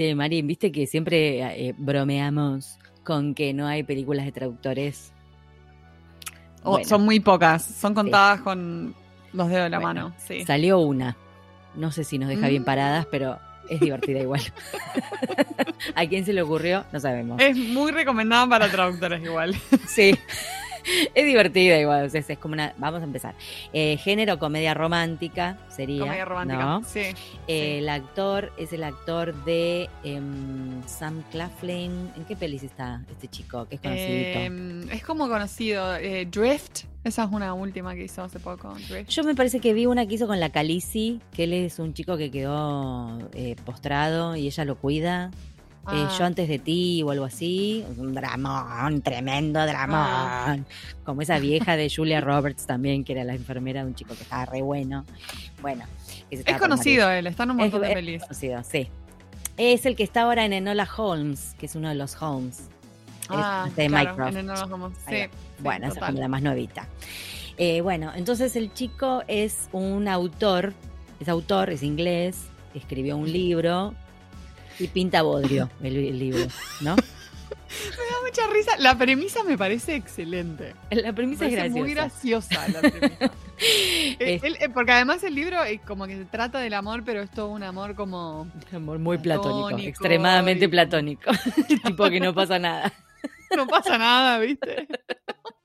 Che, Marín, viste que siempre eh, bromeamos con que no hay películas de traductores. O Bueno. Son muy pocas, son contadas con los dedos de la Bueno, mano. Sí. Salió una. No sé si nos deja bien Mm. paradas, pero es divertida igual. ¿A quién se le ocurrió? No sabemos. Es muy recomendada para traductores igual. Sí. Es divertida igual, o sea, es como una... Vamos a empezar. Eh, género comedia romántica sería. Comedia romántica. ¿no? Sí. Eh, El actor es el actor de em, Sam Claflin. ¿En qué pelis está este chico? Que es conocidito. Eh, es como conocido. eh, Drift. Esa es una última que hizo hace poco. Drift. Yo me parece que vi una que hizo con la Calici, que él es un chico que quedó eh, postrado y ella lo cuida. Eh, Ah, yo antes de ti o algo así. Un dramón, tremendo dramón. Como esa vieja de Julia Roberts también, que era la enfermera de un chico que estaba re bueno. Bueno. es conocido él, está en un montón Es- de es pelis. conocido, sí. Es el que está ahora en Enola Holmes, que es uno de los Holmes. Ah, este de claro, Mycroft. en lo vamos. Sí, Bueno, esa es como la más nuevita. Eh, bueno, entonces el chico es un autor, es autor, es inglés, escribió un libro y pinta bodrio el, el libro, ¿no? Me da mucha risa. La premisa me parece excelente. La premisa Me es parece graciosa. muy graciosa la premisa. Eh, Es eh, porque además el libro es como que se trata del amor, pero es todo un amor como... amor muy platónico, platónico extremadamente y- platónico. tipo que no pasa nada. No pasa nada, ¿viste?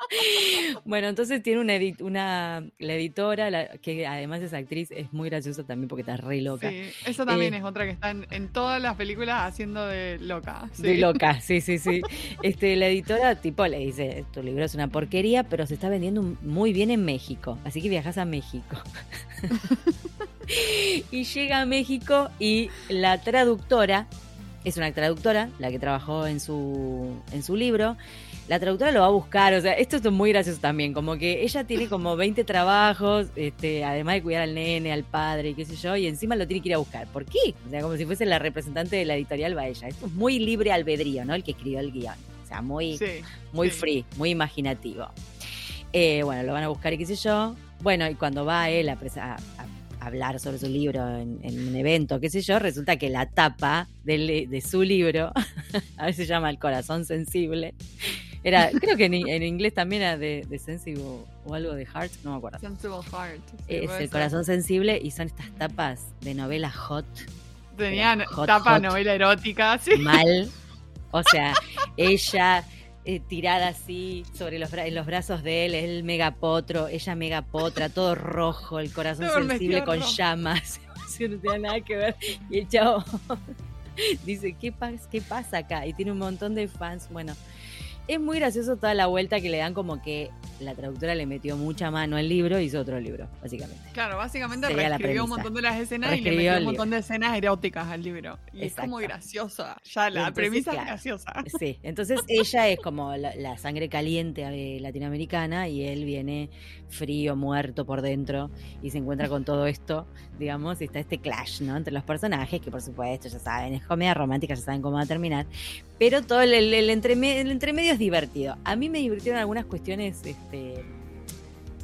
Bueno, entonces tiene una, edit- una la editora, la- que además es actriz, es muy graciosa también porque está re loca. Sí, eso también Eh, es otra que está en, en todas las películas haciendo de loca. sí. De loca, sí, sí, sí. Este, la editora tipo le dice, tu libro es una porquería, pero se está vendiendo muy bien en México, así que viajas a México. y llega a México y la traductora, es una traductora, la que trabajó en su, en su libro, la traductora lo va a buscar, o sea, esto es muy gracioso también, como que ella tiene como 20 trabajos, este, además de cuidar al nene, al padre, y qué sé yo, y encima lo tiene que ir a buscar. ¿Por qué? O sea, como si fuese la representante de la editorial va ella. Esto es muy libre albedrío, ¿no? El que escribió el guion. O sea, muy, Sí, muy sí. free, muy imaginativo. Eh, bueno, lo van a buscar y qué sé yo. Bueno, y cuando va él a, presa- a- a hablar sobre su libro en, en un evento, qué sé yo, resulta que la tapa de su libro, a veces se llama El corazón sensible, era, creo que en, en inglés también era de, de sensible o algo de heart, no me acuerdo. Sensible Heart. sí, Es el ser. corazón sensible y son estas tapas de novela hot, Tenían Hot, tapa hot. novela erótica, sí. mal. O sea, ella eh, tirada así sobre los, en los brazos de él, él megapotro, ella megapotra, todo rojo, el corazón Todo sensible con llamas. No tiene nada que ver. Y el chavo dice, ¿qué, pas- ¿qué pasa acá? Y tiene un montón de fans. Bueno, es muy gracioso toda la vuelta que le dan como que la traductora le metió mucha mano al libro y hizo otro libro, básicamente. Claro, básicamente Sería reescribió un montón de las escenas y le metió un montón de escenas eróticas al libro. Y es como graciosa. Ya la entonces, premisa claro. es graciosa. Sí, entonces ella es como la, la sangre caliente eh, latinoamericana y él viene frío, muerto por dentro y se encuentra con todo esto, digamos, y está este clash, ¿no? Entre los personajes, que por supuesto ya saben, es comedia romántica, ya saben cómo va a terminar, pero todo el, el, el entreme- el entremedio es divertido. A mí me divirtieron algunas cuestiones, este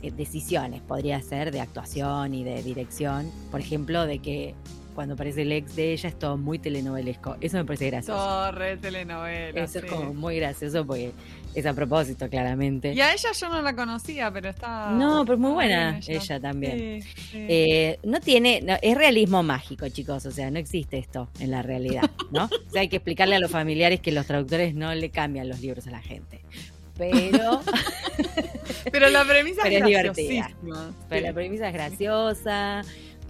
eh, decisiones, podría ser, de actuación y de dirección, por ejemplo, de que cuando aparece el ex de ella es todo muy telenovelesco, eso me parece gracioso. Torre, telenovela. Eso es como muy gracioso porque es a propósito, claramente. Y a ella yo no la conocía, pero está. No, pero es muy buena ella, también. Sí, sí. Eh, no tiene, no, es realismo mágico, chicos, o sea, no existe esto en la realidad, ¿no? O sea, hay que explicarle a los familiares que los traductores no le cambian los libros a la gente. Pero, Pero la premisa pero es es divertida. pero la premisa es graciosa,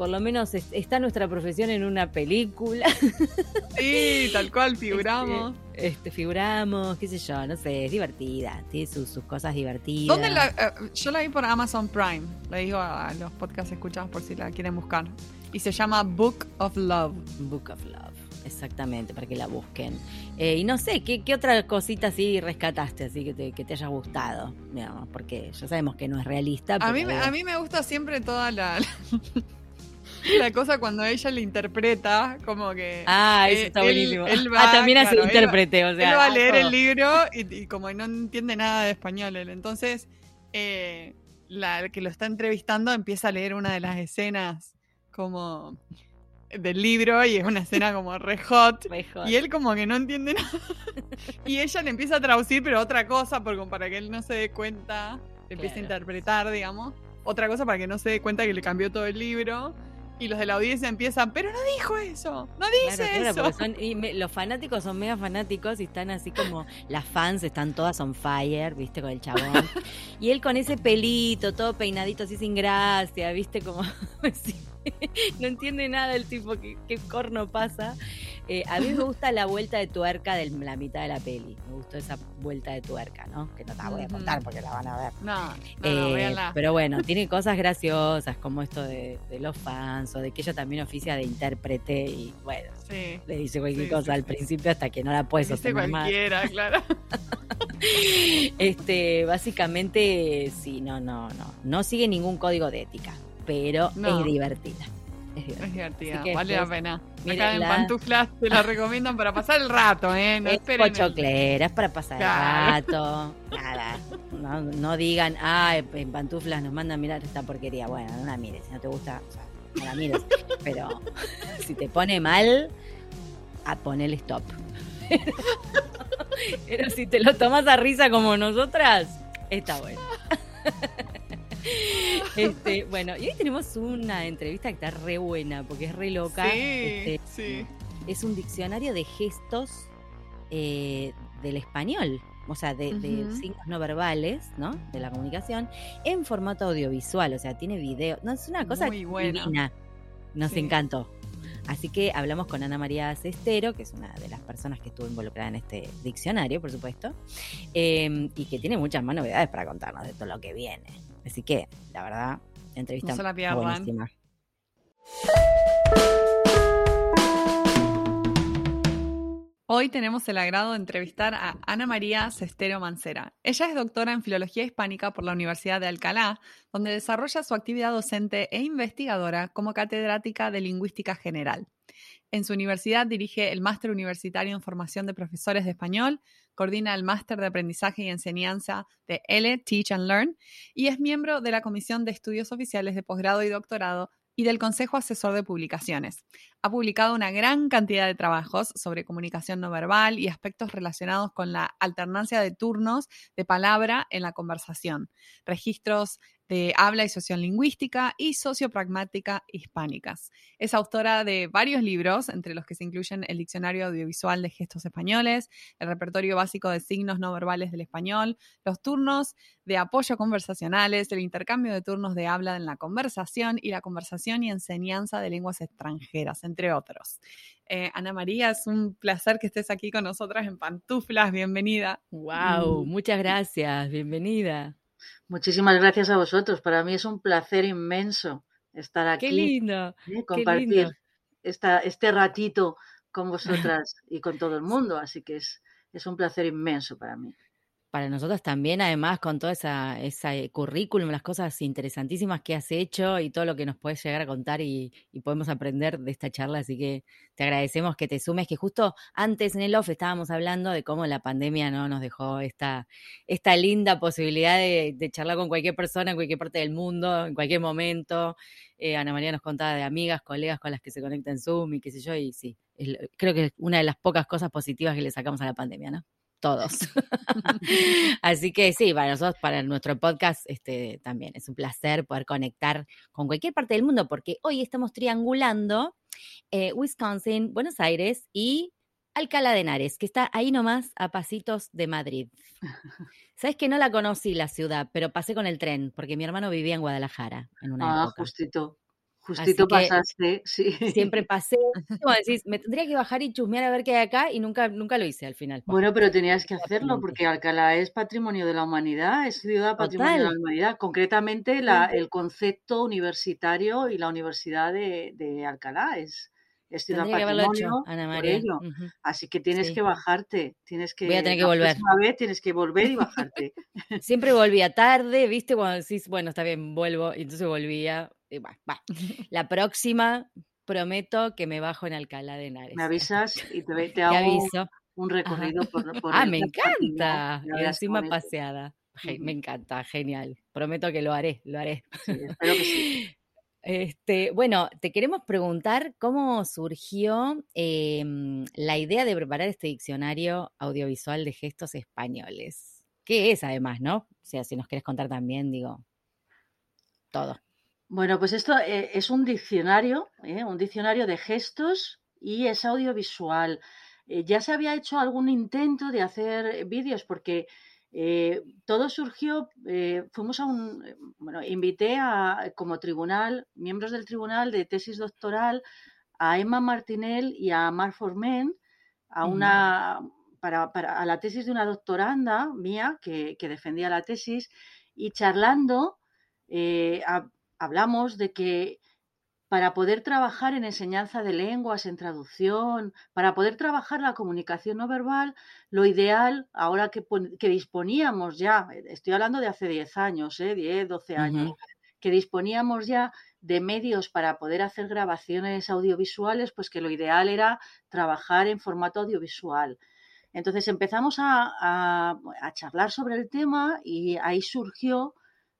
por lo menos es- está nuestra profesión en una película. Sí, tal cual, figuramos. Este, este, figuramos, qué sé yo, no sé, es divertida, tiene sus, sus cosas divertidas. ¿Dónde la, eh, yo la vi por Amazon Prime. Le digo a los podcasts escuchados por si la quieren buscar. Y se llama Book of Love. Book of Love, exactamente, para que la busquen. Eh, y no sé, ¿qué, qué otra cosita así rescataste, así que te, que te haya gustado? Digamos, porque ya sabemos que no es realista. A mí, a mí me gusta siempre toda la, la cosa cuando ella le interpreta, como que Ah, eso eh, está él- buenísimo. él va, ah, también hace claro, él intérprete, o sea. él va a ah, leer todo. el libro y, y como no entiende nada de español él. Entonces, eh, la que lo está entrevistando empieza a leer una de las escenas como del libro y es una escena como re hot. Re hot. Y él como que no entiende nada. y ella le empieza a traducir, pero otra cosa, porque para que él no se dé cuenta, le empieza a Claro. interpretar, digamos. Otra cosa para que no se dé cuenta que le cambió todo el libro. Y los de la audiencia empiezan, pero no dijo eso, no dice Claro, claro, eso. porque son- y me- los fanáticos son mega fanáticos y están así como las fans están todas on fire, viste, con el chabón. y él con ese pelito, todo peinadito así sin gracia, viste, como no entiende nada el tipo, qué, qué corno pasa. Eh, a mí me gusta la vuelta de tuerca de la mitad de la peli, me gustó esa vuelta de tuerca, ¿no? Que no te la voy a contar porque la van a ver. No, no, no, Eh, véanla. pero bueno, tiene cosas graciosas como esto de, de los fans o de que ella también oficia de intérprete y bueno, Sí. le dice cualquier Sí, cosa sí, al principio hasta que no la puede Dice sostener más. cualquiera, claro. Este, básicamente, sí, no, no, no. No sigue ningún código de ética, pero No. es divertida. Es divertida. Es divertida, Así que vale la pena. Acá en pantuflas te la recomiendan para pasar el rato, ¿eh? No es pochoclera, es para pasar Claro. el rato. Nada. No, no digan, ah, en pantuflas nos mandan a mirar esta porquería. Bueno, no la mires. Si no te gusta, o sea, no la mires. Pero si te pone mal, a ponerle stop. Pero si te lo tomas a risa como nosotras, está bueno. Este, bueno, y hoy tenemos una entrevista que está re buena porque es re loca. Sí, Este, sí. es un diccionario de gestos eh, del español, o sea, de, signos no verbales, ¿no? De la comunicación, en formato audiovisual, o sea, tiene video. No, es una cosa Muy buena. divina. Nos Sí. encantó. Así que hablamos con Ana María Cestero, que es una de las personas que estuvo involucrada en este diccionario, por supuesto, eh, y que tiene muchas más novedades para contarnos de todo lo que viene. Así que, la verdad, entrevista No la buenísima. Hoy tenemos el agrado de entrevistar a Ana María Cestero Mancera. Ella es doctora en Filología Hispánica por la Universidad de Alcalá, donde desarrolla su actividad docente e investigadora como catedrática de Lingüística General. En su universidad dirige el Máster Universitario en Formación de Profesores de Español, coordina el Máster de Aprendizaje y Enseñanza de L, Teach and Learn, y es miembro de la Comisión de Estudios Oficiales de Posgrado y Doctorado y del Consejo Asesor de Publicaciones. Ha publicado una gran cantidad de trabajos sobre comunicación no verbal y aspectos relacionados con la alternancia de turnos de palabra en la conversación, registros de habla y sociolingüística y sociopragmática hispánicas. Es autora de varios libros, entre los que se incluyen el Diccionario Audiovisual de Gestos Españoles, el Repertorio Básico de Signos No Verbales del Español, los turnos de apoyo conversacionales, el intercambio de turnos de habla en la conversación y la conversación y enseñanza de lenguas extranjeras, entre otros. Eh, Ana María, es un placer que estés aquí con nosotras en pantuflas. Bienvenida. ¡Wow! Muchas gracias. Bienvenida. Muchísimas gracias a vosotros. Para mí es un placer inmenso estar aquí, ¡Qué lindo! ¿eh? qué compartir lindo. esta, este ratito con vosotras y con todo el mundo. Así que es, es un placer inmenso para mí. Para nosotros también, además, con todo esa, eh, currículum, las cosas interesantísimas que has hecho y todo lo que nos puedes llegar a contar y, podemos aprender de esta charla. Así que te agradecemos que te sumes, que justo antes en el off estábamos hablando de cómo la pandemia no nos dejó esta, linda posibilidad de, charlar con cualquier persona en cualquier parte del mundo, en cualquier momento. Eh, Ana María nos contaba de amigas, colegas con las que se conecta en Zoom y qué sé yo, y sí, creo que es una de las pocas cosas positivas que le sacamos a la pandemia, ¿no? Todos. Así que sí, para nosotros, para nuestro podcast, este también es un placer poder conectar con cualquier parte del mundo, porque hoy estamos triangulando eh, Wisconsin, Buenos Aires y Alcalá de Henares, que está ahí nomás a pasitos de Madrid. Sabes que no la conocí la ciudad, pero pasé con el tren, porque mi hermano vivía en Guadalajara en una Ah, época. justito. Justito pasaste, sí. Siempre pasé, como decís, me tendría que bajar y chusmear a ver qué hay acá y nunca, nunca lo hice al final. Bueno, pero tenías que hacerlo porque Alcalá es patrimonio de la humanidad, es ciudad patrimonio de la humanidad. Concretamente, la- el concepto universitario y la Universidad de, de Alcalá es, es ciudad Tendría que haberlo hecho, patrimonio por ello. Así que tienes Sí. que bajarte, tienes que, Voy a tener que volver. vez tienes que volver y bajarte. Siempre volvía tarde, ¿viste? Cuando decís, bueno, está bien, vuelvo, y entonces volvía. Va. La próxima prometo que me bajo en Alcalá de Henares. Me avisas y te, hago aviso. un recorrido por, por Ah, me encanta. Y encima paseada. Me encanta, genial. Prometo que lo haré, lo haré. Sí, espero que sí. Este, bueno, te queremos preguntar cómo surgió em, la idea de preparar este diccionario audiovisual de gestos españoles. ¿Qué es además, no? O sea, si nos quieres contar también, digo, todo. Bueno, pues esto eh, es un diccionario, ¿eh? un diccionario de gestos y es audiovisual. Eh, ya se había hecho algún intento de hacer vídeos porque todo surgió, fuimos a un, bueno, invité a, como tribunal, miembros del tribunal de tesis doctoral, a Emma Martinel y a Mar Formen a una, para, a la tesis de una doctoranda mía que, defendía la tesis y charlando hablamos de que para poder trabajar en enseñanza de lenguas, en traducción, para poder trabajar la comunicación no verbal, lo ideal, ahora que, disponíamos ya, estoy hablando de hace 10 años, ¿eh? 10, 12 años, que disponíamos ya de medios para poder hacer grabaciones audiovisuales, pues que lo ideal era trabajar en formato audiovisual. Entonces empezamos a charlar sobre el tema y ahí surgió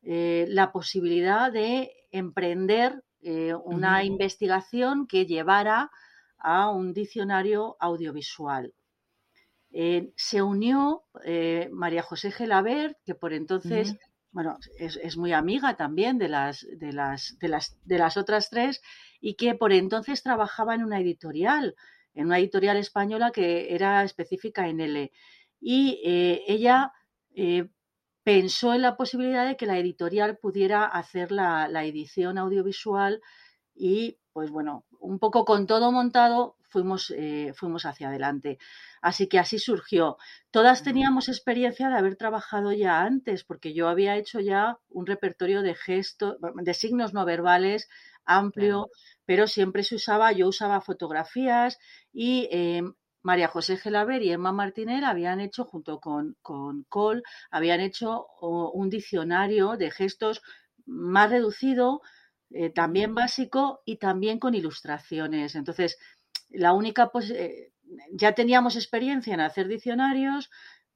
eh, la posibilidad de emprender eh, una investigación que llevara a un diccionario audiovisual. Eh, se unió María José Gelabert, que por entonces, bueno, es, muy amiga también de las, de, las, de, las, de las otras tres y que por entonces trabajaba en una editorial, en una editorial española que era específica en L. Y ella pensó en la posibilidad de que la editorial pudiera hacer la, edición audiovisual y, pues bueno, un poco con todo montado, fuimos, eh, fuimos hacia adelante. Así que así surgió. Todas teníamos experiencia de haber trabajado ya antes, porque yo había hecho ya un repertorio de gestos, de signos no verbales amplio, pero siempre se usaba, yo usaba fotografías y em, María José Gelaber y Emma Martínez habían hecho, junto con, con Cole, habían hecho un diccionario de gestos más reducido, eh, también básico y también con ilustraciones. Entonces, la única eh, ya teníamos experiencia en hacer diccionarios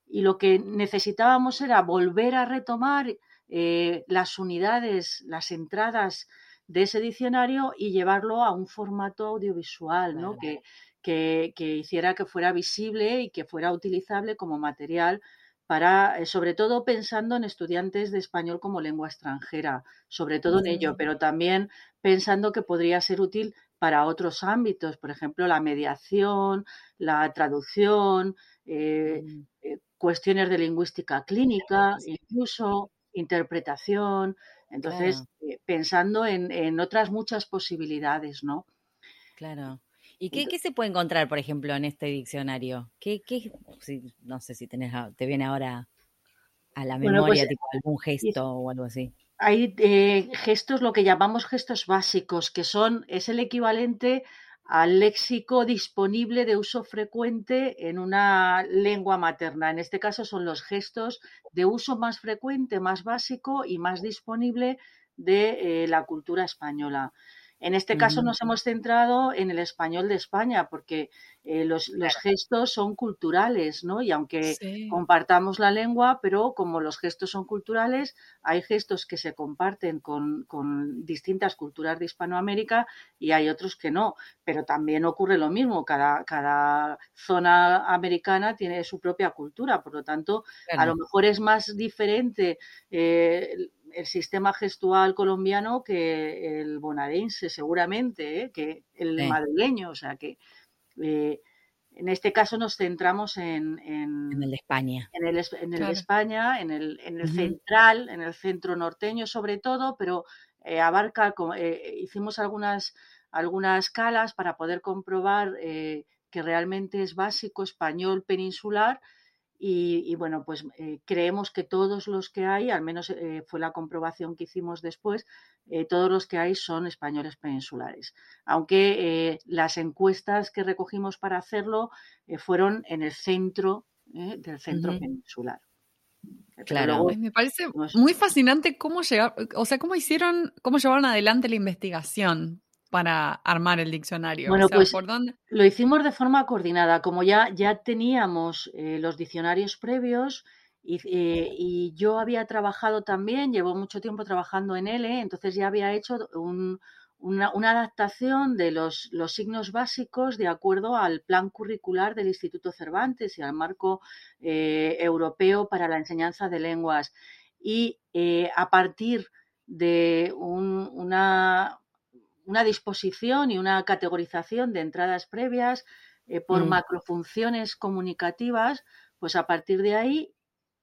y lo que necesitábamos era volver a retomar eh, las unidades, las entradas de ese diccionario y llevarlo a un formato audiovisual, ¿no? Que, que, hiciera que fuera visible y que fuera utilizable como material para, eh, sobre todo pensando en estudiantes de español como lengua extranjera, sobre todo en ello, pero también pensando que podría ser útil para otros ámbitos, por ejemplo, la mediación, la traducción, eh, eh, cuestiones de lingüística clínica, incluso interpretación. Entonces, pensando en, en, otras muchas posibilidades, ¿no? Claro. ¿Y qué, se puede encontrar, por ejemplo, en este diccionario? ¿Qué, no sé si tenés, te viene ahora a la pues, memoria, tipo algún gesto o algo así. Hay eh, gestos, lo que llamamos gestos básicos, que son, es el equivalente al léxico disponible de uso frecuente en una lengua materna. En este caso son los gestos de uso más frecuente, más básico y más disponible de eh, la cultura española. En este caso nos hemos centrado en el español de España porque eh, los, gestos son culturales, ¿no? Y aunque compartamos la lengua, pero como los gestos son culturales, hay gestos que se comparten con, distintas culturas de Hispanoamérica y hay otros que no. Pero también ocurre lo mismo, cada, cada zona americana tiene su propia cultura, por lo tanto, a lo mejor es más diferente. Eh, el sistema gestual colombiano que el bonaerense, seguramente, ¿eh? que el madrileño. O sea que eh, en este caso nos centramos en, en, el de España. En el, en el de España, en el, en el central, en el centro norteño sobre todo, pero eh, abarca, hicimos algunas, algunas escalas para poder comprobar que realmente es básico español peninsular y, bueno, pues eh, creemos que todos los que hay, al menos eh, fue la comprobación que hicimos después, eh, todos los que hay son españoles peninsulares. Aunque las encuestas que recogimos para hacerlo fueron en el centro del centro peninsular. Claro, me parece muy fascinante cómo llegar, o sea, cómo hicieron, cómo llevaron adelante la investigación, para armar el diccionario? Bueno, pues lo hicimos de forma coordinada. Como ya, ya teníamos eh, los diccionarios previos eh, y, yo había trabajado también, llevo mucho tiempo trabajando en L, entonces ya había hecho una, adaptación de los, signos básicos de acuerdo al plan curricular del Instituto Cervantes y al marco eh, europeo para la enseñanza de lenguas. Y a partir de una, una disposición y una categorización de entradas previas por mm. macrofunciones comunicativas, pues a partir de ahí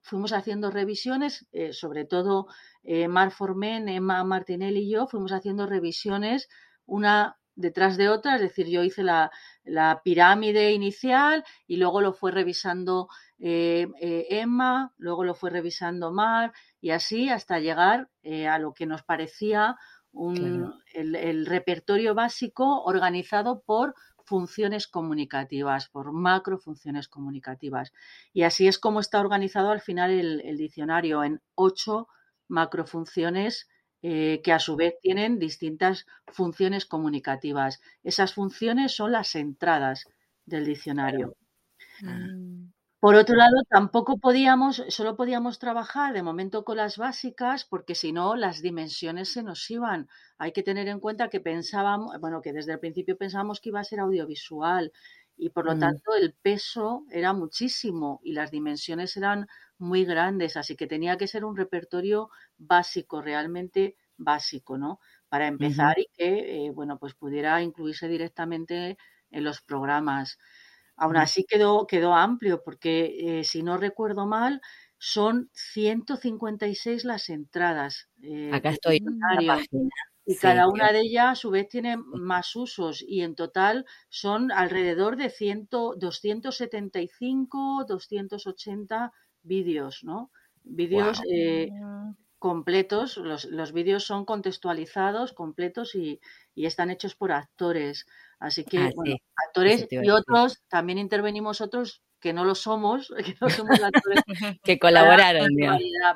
fuimos haciendo revisiones, eh, sobre todo eh, Mar Formen, Emma Martinelli y yo, fuimos haciendo revisiones una detrás de otra, es decir, yo hice la, pirámide inicial y luego lo fue revisando eh, Emma, luego lo fue revisando Mar y así hasta llegar a lo que nos parecía el repertorio básico organizado por funciones comunicativas, por macro funciones comunicativas. Y así es como está organizado al final el, diccionario en ocho macrofunciones eh, que a su vez tienen distintas funciones comunicativas. Esas funciones son las entradas del diccionario. Mm. Por otro lado, tampoco podíamos, solo podíamos trabajar de momento con las básicas, porque si no, las dimensiones se nos iban. Hay que tener en cuenta que pensábamos, bueno, que desde el principio pensábamos que iba a ser audiovisual y por lo mm. tanto el peso era muchísimo y las dimensiones eran muy grandes, así que tenía que ser un repertorio básico, realmente básico, ¿no? Para empezar y que, eh, bueno, pues pudiera incluirse directamente en los programas. Aún así quedó, quedó amplio porque, eh, si no recuerdo mal, son 156 las entradas. Eh, Acá estoy en la página. Y cada una de ellas, a su vez, tiene más usos y en total son alrededor de 100, 275, 280 vídeos, ¿no? Vídeos eh, completos, los, los vídeos son contextualizados, completos y, y están hechos por actores. Así que, ah, bueno, actores y otros, también intervenimos otros que no lo somos, que no somos actores. que colaboraron,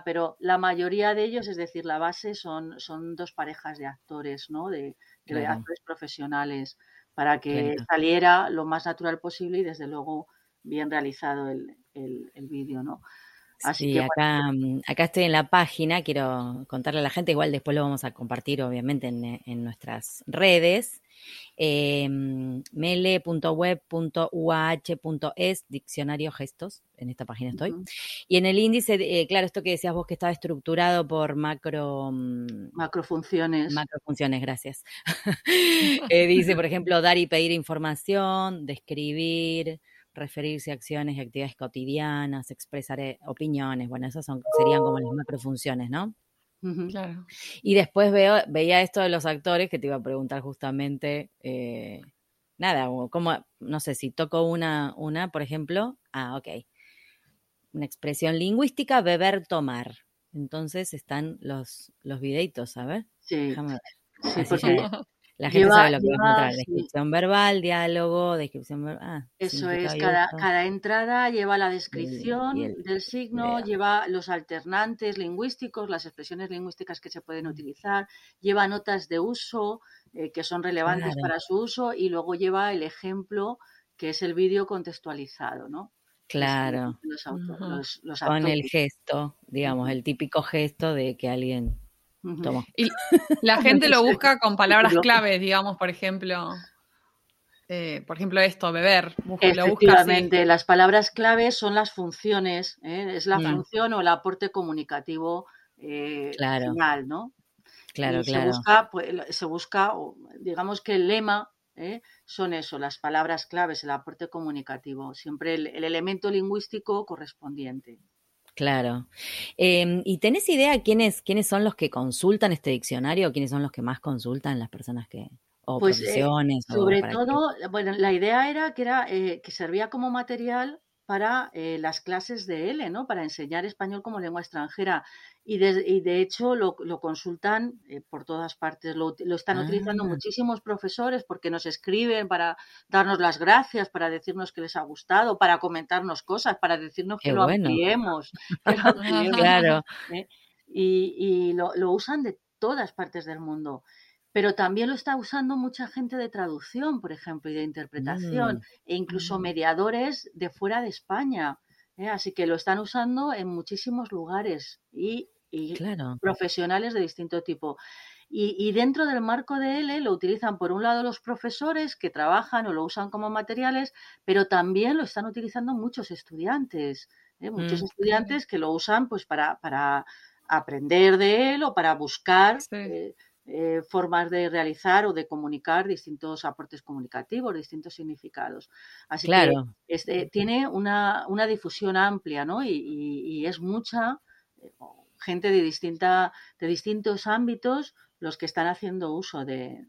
Pero la mayoría de ellos, es decir, la base son, son dos parejas de actores, ¿no? De, actores profesionales, para que saliera lo más natural posible y desde luego bien realizado el, el vídeo, ¿no? Así que, acá, mm, acá estoy en la página, quiero contarle a la gente, igual después lo vamos a compartir obviamente en, en nuestras redes. Eh, mele.web.uah.es, diccionario gestos, en esta página estoy. Y en el índice, eh, claro, esto que decías vos que estaba estructurado por macro... Mm, macrofunciones. Macrofunciones, gracias. Eh, dice, por ejemplo, dar y pedir información, describir, referirse a acciones y actividades cotidianas, expresar eh, opiniones, bueno, esas son, serían como las macrofunciones, ¿no? Claro. Y después veo, veía esto de los actores que te iba a preguntar justamente, eh, nada, como, no sé, si toco una, una, por ejemplo, ah, ok, una expresión lingüística, beber, tomar. Entonces están los, los videitos, ¿sabes? Sí. Déjame ver. Sí, la gente sabe lo que va a encontrar. Descripción verbal, diálogo, descripción verbal. Ah, Eso es, cada, cada, entrada lleva la descripción del signo, lleva los alternantes lingüísticos, las expresiones lingüísticas que se pueden mm. utilizar, lleva notas de uso eh, que son relevantes para su uso y luego lleva el ejemplo que es el vídeo contextualizado, ¿no? Claro. Con el gesto, digamos, el típico gesto de que alguien y la gente lo busca con palabras claves, digamos, por ejemplo. Eh, por ejemplo, esto, beber. Efectivamente, las palabras claves son las funciones, ¿eh? es la función o el aporte comunicativo eh, final, ¿no? Claro, claro. Se busca, pues, se busca, digamos que el lema son eso, las palabras claves, el aporte comunicativo, siempre el elemento lingüístico correspondiente. Claro. Em, ¿Y tenés idea quiénes, quiénes son los que consultan este diccionario? ¿Quiénes son los que más consultan las personas que, o pues, eh, sobre todo, bueno, la idea era que era eh, que servía como material para eh, las clases de L, ¿no? Para enseñar español como lengua extranjera. Y de, hecho lo, consultan eh, por todas partes, lo, están utilizando ah. muchísimos profesores porque nos escriben para darnos las gracias, para decirnos que les ha gustado, para comentarnos cosas, para decirnos que lo ampliemos. claro. ¿eh? Y, y lo, lo usan de todas partes del mundo pero también lo está usando mucha gente de traducción, por ejemplo, y de interpretación, mm, e incluso mm. mediadores de fuera de España. ¿eh? Así que lo están usando en muchísimos lugares y, profesionales de distinto tipo. Y, dentro del marco de L lo utilizan por un lado los profesores que trabajan o lo usan como materiales, pero también lo están utilizando muchos estudiantes, ¿eh? muchos mm. estudiantes que lo usan pues para, para, aprender de él o para buscar eh, eh, formas de realizar o de comunicar distintos aportes comunicativos, distintos significados. Así que este, tiene una, una, difusión amplia, ¿no? Y, es mucha gente de distinta, de distintos ámbitos los que están haciendo uso del,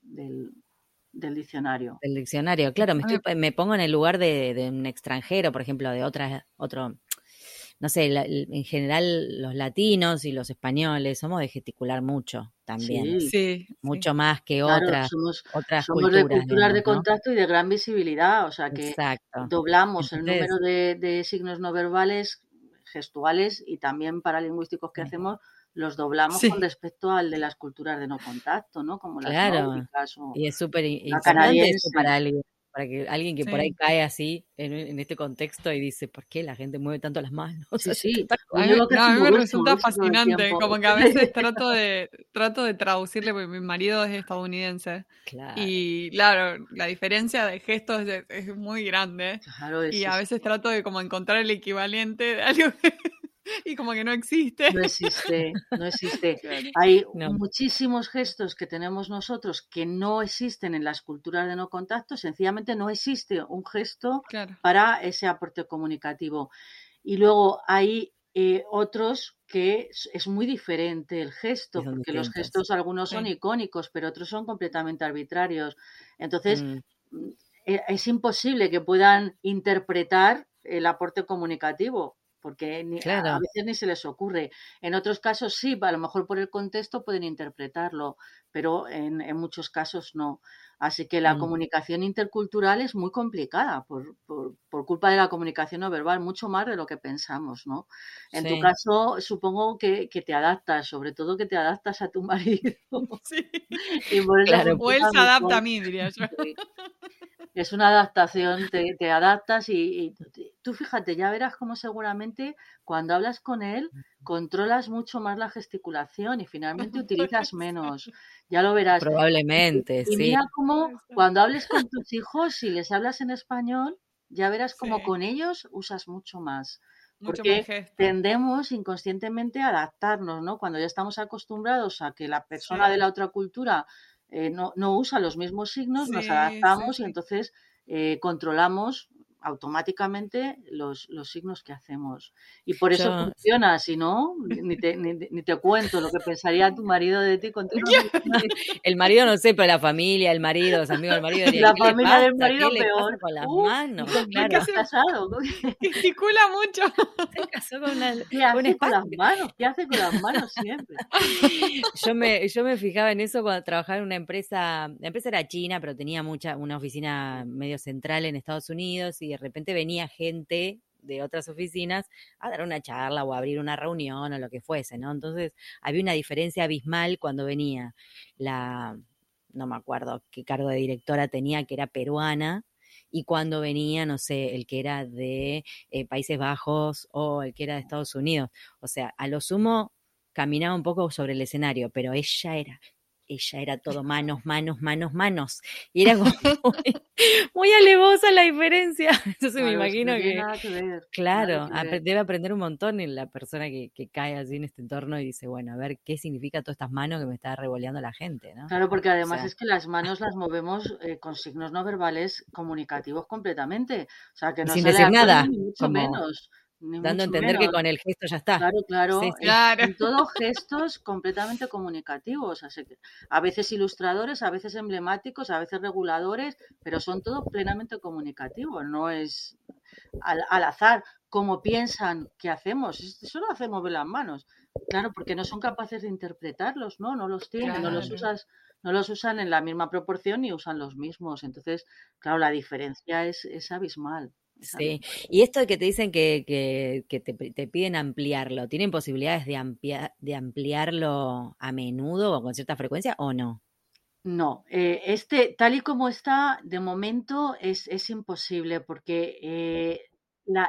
diccionario. Del diccionario, claro, me, estoy, me pongo en el lugar de, un extranjero, por ejemplo, de otra, otro, no sé, en general los latinos y los españoles somos de gesticular mucho también. Sí, mucho más que otras, somos, otras somos de culturas de contacto y de gran visibilidad, o sea que doblamos el número de, de signos no verbales gestuales y también paralingüísticos que hacemos los doblamos con respecto al de las culturas de no contacto, ¿no? Como las claro. y es súper importante para alguien, para que alguien que por ahí cae así en, este contexto y dice, ¿por qué la gente mueve tanto las manos? Sí, sí. A mí, me resulta fascinante, como que a veces trato de trato de traducirle, porque mi marido es estadounidense. Y claro, la diferencia de gestos es, muy grande. y a veces trato de como encontrar el equivalente de algo y como que no existe. No existe, no existe. Hay muchísimos gestos que tenemos nosotros que no existen en las culturas de no contacto, sencillamente no existe un gesto para ese aporte comunicativo. Y luego hay eh, otros que es, muy diferente el gesto, porque los gestos algunos son icónicos, pero otros son completamente arbitrarios. Entonces, mm. Mm, e, es imposible que puedan interpretar el aporte comunicativo porque a veces ni se les ocurre. En otros casos sí, a lo mejor por el contexto pueden interpretarlo, pero en, muchos casos no. Así que la mm. comunicación intercultural es muy complicada por, por, culpa de la comunicación no verbal, mucho más de lo que pensamos, ¿no? En tu caso, supongo que, te adaptas, sobre todo que te adaptas a tu marido. Sí. o él se adapta a mí, diría yo. Es una adaptación, te, adaptas y, tú fíjate, ya verás cómo seguramente cuando hablas con él controlas mucho más la gesticulación y finalmente utilizas menos. Ya lo verás. Probablemente, y, mira cómo cuando hables con tus hijos, si les hablas en español, ya verás cómo con ellos usas mucho más. porque tendemos inconscientemente a adaptarnos, ¿no? Cuando ya estamos acostumbrados a que la persona de la otra cultura eh, no, no, usa los mismos signos, nos adaptamos y entonces eh, controlamos automáticamente los, los signos que hacemos. Y por eso funciona, si no, ni te, ni, te cuento lo que pensaría tu marido de ti con El marido no sé, pero la familia, el marido, los amigos del marido. La familia del marido peor. con las manos? Claro. ¿Qué se casado? Gesticula mucho. Se casó con una, ¿Qué hace con las manos? ¿Qué hace con las manos siempre? Yo me, yo me fijaba en eso cuando trabajaba en una empresa, la empresa era china, pero tenía mucha, una oficina medio central en Estados Unidos y de repente venía gente de otras oficinas a dar una charla o a abrir una reunión o lo que fuese, ¿no? Entonces había una diferencia abismal cuando venía la, no me acuerdo qué cargo de directora tenía, que era peruana, y cuando venía, no sé, el que era de eh, Países Bajos o el que era de Estados Unidos. O sea, a lo sumo caminaba un poco sobre el escenario, pero ella era ella era todo manos, manos, manos, manos. Y era como muy, alevosa la diferencia. Entonces me imagino que, claro, debe aprender un montón en la persona que, cae así en este entorno y dice, bueno, a ver qué significa todas estas manos que me está revoleando la gente, ¿no? Claro, porque además es que las manos las movemos eh, con signos no verbales comunicativos completamente. O sea, que no sin decir nada, mucho menos dando a entender que con el gesto ya está. Claro, claro. claro. En todos gestos completamente comunicativos. a veces ilustradores, a veces emblemáticos, a veces reguladores, pero son todos plenamente comunicativos. No es al, azar como piensan que hacemos. Eso lo hacemos de las manos. Claro, porque no son capaces de interpretarlos, ¿no? No los tienen, no los usas no los usan en la misma proporción ni usan los mismos. Entonces, claro, la diferencia es, es abismal. Sí, y esto de que te dicen que, te, piden ampliarlo, ¿tienen posibilidades de, de ampliarlo a menudo o con cierta frecuencia o no? No, eh, este, tal y como está, de momento es, imposible porque eh, la,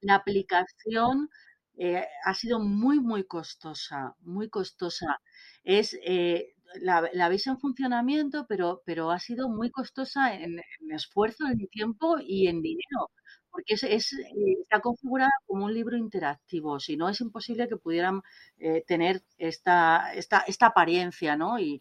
la aplicación eh, ha sido muy, muy costosa, muy costosa. Es, eh, la, la, veis en funcionamiento, pero, pero ha sido muy costosa en, esfuerzo, en tiempo y en dinero, porque es, es eh, está configurada como un libro interactivo, si no es imposible que pudieran tener esta, esta, esta apariencia, ¿no? Y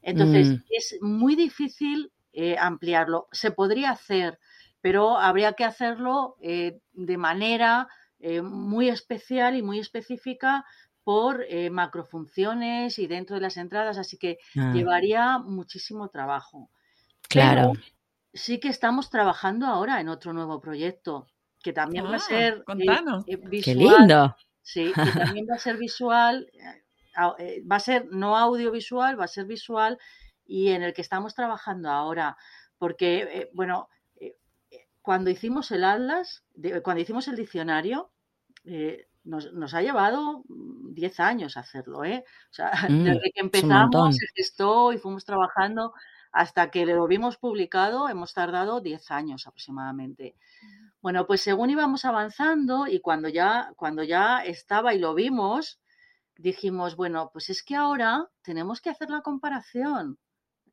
entonces mm. es muy difícil ampliarlo. Se podría hacer, pero habría que hacerlo de manera eh, muy especial y muy específica por eh, macrofunciones y dentro de las entradas, así que ah. llevaría muchísimo trabajo. Claro. Sí que estamos trabajando ahora en otro nuevo proyecto que también va a ah, ser eh, visual. Qué lindo. Sí, que también va a ser visual, va a ser no audiovisual, va a ser visual y en el que estamos trabajando ahora, porque bueno, cuando hicimos el atlas, cuando hicimos el diccionario, eh, nos, ha llevado 10 años hacerlo, ¿eh? O sea, mm, desde que empezamos, se gestó y fuimos trabajando hasta que lo vimos publicado, hemos tardado 10 años aproximadamente. Bueno, pues según íbamos avanzando y cuando ya, cuando ya estaba y lo vimos, dijimos, bueno, pues es que ahora tenemos que hacer la comparación,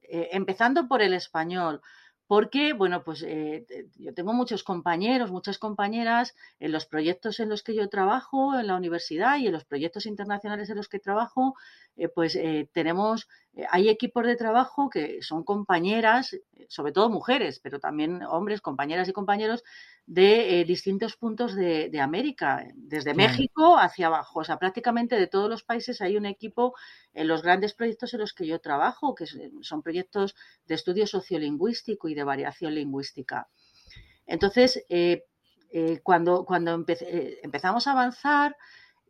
eh, empezando por el español, porque, bueno, pues eh, yo tengo muchos compañeros, muchas compañeras en los proyectos en los que yo trabajo en la universidad y en los proyectos internacionales en los que trabajo, eh, pues eh, tenemos, hay equipos de trabajo que son compañeras, sobre todo mujeres, pero también hombres, compañeras y compañeros de distintos puntos de, América, desde México hacia abajo, o sea, prácticamente de todos los países hay un equipo en los grandes proyectos en los que yo trabajo, que son proyectos de estudio sociolingüístico y de variación lingüística. Entonces, cuando, cuando empezamos a avanzar,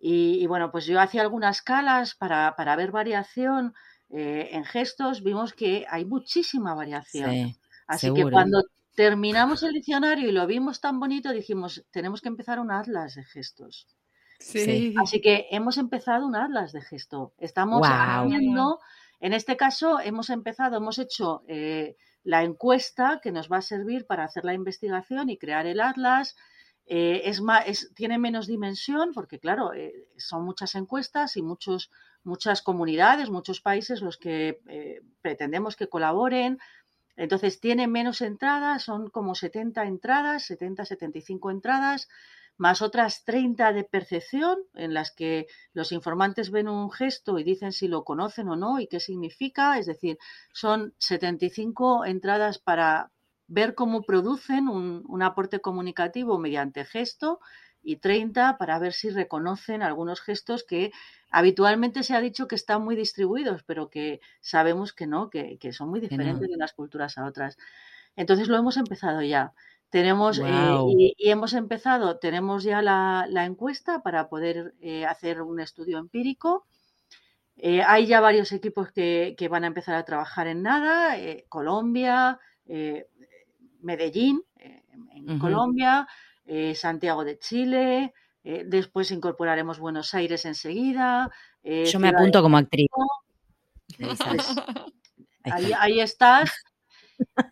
y, bueno, pues yo hacía algunas escalas para, para ver variación eh, en gestos, vimos que hay muchísima variación. Así que cuando terminamos el diccionario y lo vimos tan bonito, dijimos, tenemos que empezar un atlas de gestos. Sí. Así que hemos empezado un atlas de gesto. Estamos haciendo, en este caso, hemos empezado, hemos hecho eh, la encuesta que nos va a servir para hacer la investigación y crear el atlas. Eh, es más, tiene menos dimensión porque, claro, eh, son muchas encuestas y muchos, muchas comunidades, muchos países los que eh, pretendemos que colaboren. Entonces, tiene menos entradas, son como 70 entradas, 70, 75 entradas, más otras 30 de percepción, en las que los informantes ven un gesto y dicen si lo conocen o no y qué significa. Es decir, son 75 entradas para, ver cómo producen un, aporte comunicativo mediante gesto y 30 para ver si reconocen algunos gestos que habitualmente se ha dicho que están muy distribuidos, pero que sabemos que no, que, son muy diferentes de unas culturas a otras. Entonces lo hemos empezado ya. Tenemos eh, y, hemos empezado, tenemos ya la, encuesta para poder eh, hacer un estudio empírico. Eh, hay ya varios equipos que, que, van a empezar a trabajar en nada, Colombia, Medellín, eh, en Colombia, eh, Santiago de Chile, eh, después incorporaremos Buenos Aires enseguida. Yo me apunto como actriz. ahí, estás.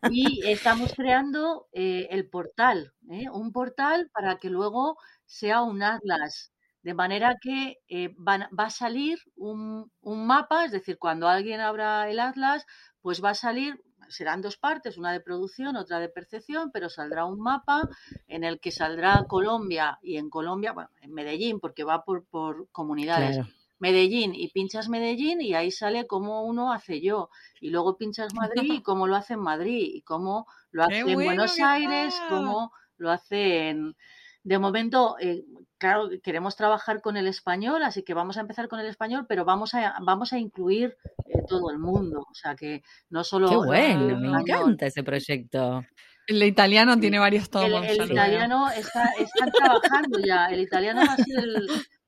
Y estamos creando el portal, un portal para que luego sea un atlas. De manera que va a salir un, un, mapa, es decir, cuando alguien abra el atlas, pues va a salir serán dos partes, una de producción, otra de percepción, pero saldrá un mapa en el que saldrá Colombia y en Colombia, bueno, en Medellín, porque va por, por comunidades. Medellín y pinchas Medellín y ahí sale cómo uno hace yo. Y luego pinchas Madrid y cómo lo hace en Madrid y cómo lo hace en Buenos Aires, cómo lo hace en... De momento, eh, claro, queremos trabajar con el español, así que vamos a empezar con el español, pero vamos a, vamos a incluir eh, todo el mundo. O sea, que no solo. Qué bueno, me encanta ese proyecto. El italiano tiene varios tomos. El, italiano está, están trabajando ya. El italiano va a, ser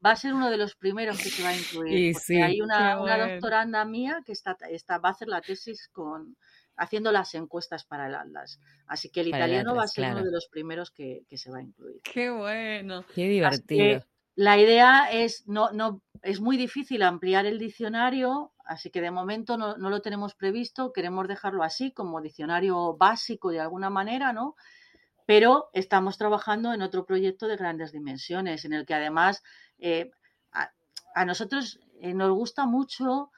va a ser uno de los primeros que se va a incluir. Sí, hay una, una, doctoranda mía que está, está, va a hacer la tesis con haciendo las encuestas para el Atlas. Así que el italiano va a ser uno de los primeros que, se va a incluir. Qué bueno. Qué divertido. La idea es, no, no, es muy difícil ampliar el diccionario, así que de momento no, no, lo tenemos previsto, queremos dejarlo así como diccionario básico de alguna manera, ¿no? pero estamos trabajando en otro proyecto de grandes dimensiones, en el que además eh, a, nosotros eh, nos gusta mucho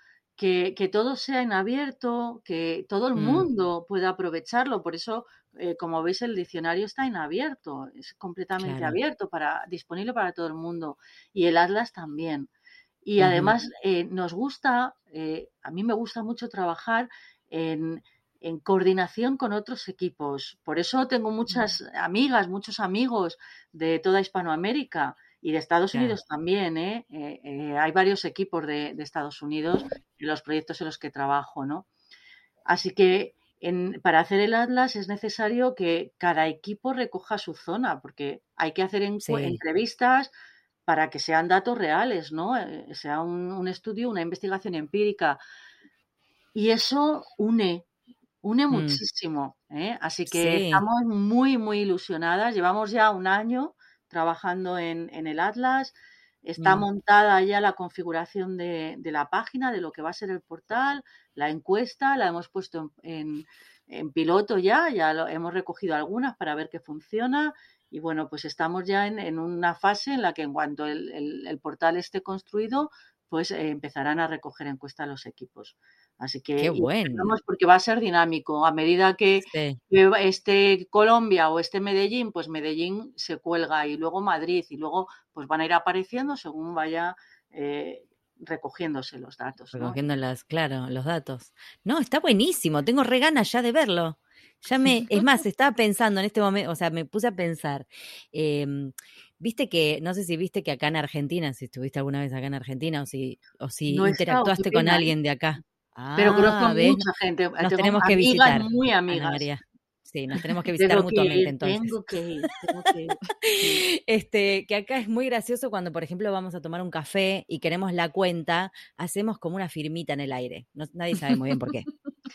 que, todo sea en abierto, que todo el mm. mundo pueda aprovecharlo. Por eso, eh, como veis, el diccionario está en abierto, es completamente abierto, para, disponible para todo el mundo. Y el Atlas también. Y además nos gusta, a mí me gusta mucho trabajar en, en coordinación con otros equipos. Por eso tengo muchas amigas, muchos amigos de toda Hispanoamérica y de Estados Unidos también. ¿eh? Eh, eh, hay varios equipos de, Estados Unidos en los proyectos en los que trabajo. ¿no? Así que para hacer el Atlas es necesario que cada equipo recoja su zona, porque hay que hacer entrevistas para que sean datos reales, ¿no? sea un, un estudio, una investigación empírica. Y eso une, une mm. muchísimo. ¿eh? Así que estamos muy, muy ilusionadas. Llevamos ya un año trabajando en, el Atlas. Está mm. montada ya la configuración de, la página, de lo que va a ser el portal, la encuesta, la hemos puesto en, piloto ya, ya lo, hemos recogido algunas para ver qué funciona. Y bueno, pues estamos ya en, una fase en la que en cuanto el, portal esté construido, pues eh, empezarán a recoger encuesta los equipos. Así que Qué bueno. porque va a ser dinámico. A medida que esté Colombia o esté Medellín, pues Medellín se cuelga y luego Madrid y luego pues van a ir apareciendo según vaya eh, recogiéndose los datos. Recogiendo claro, los datos. No, está buenísimo. Tengo re ganas ya de verlo. Ya me, es más, estaba pensando en este momento, o sea, me puse a pensar. Em, viste que, no sé si viste que acá en Argentina, si estuviste alguna vez acá en Argentina o si, o si interactuaste con alguien de acá pero conozco ah, mucha gente. Nos tenemos que visitar. Muy amigas. María. Sí, nos tenemos que visitar mutuamente entonces. Tengo que ir, tengo que Este, que acá es muy gracioso cuando, por ejemplo, vamos a tomar un café y queremos la cuenta, hacemos como una firmita en el aire. nadie sabe muy bien por qué.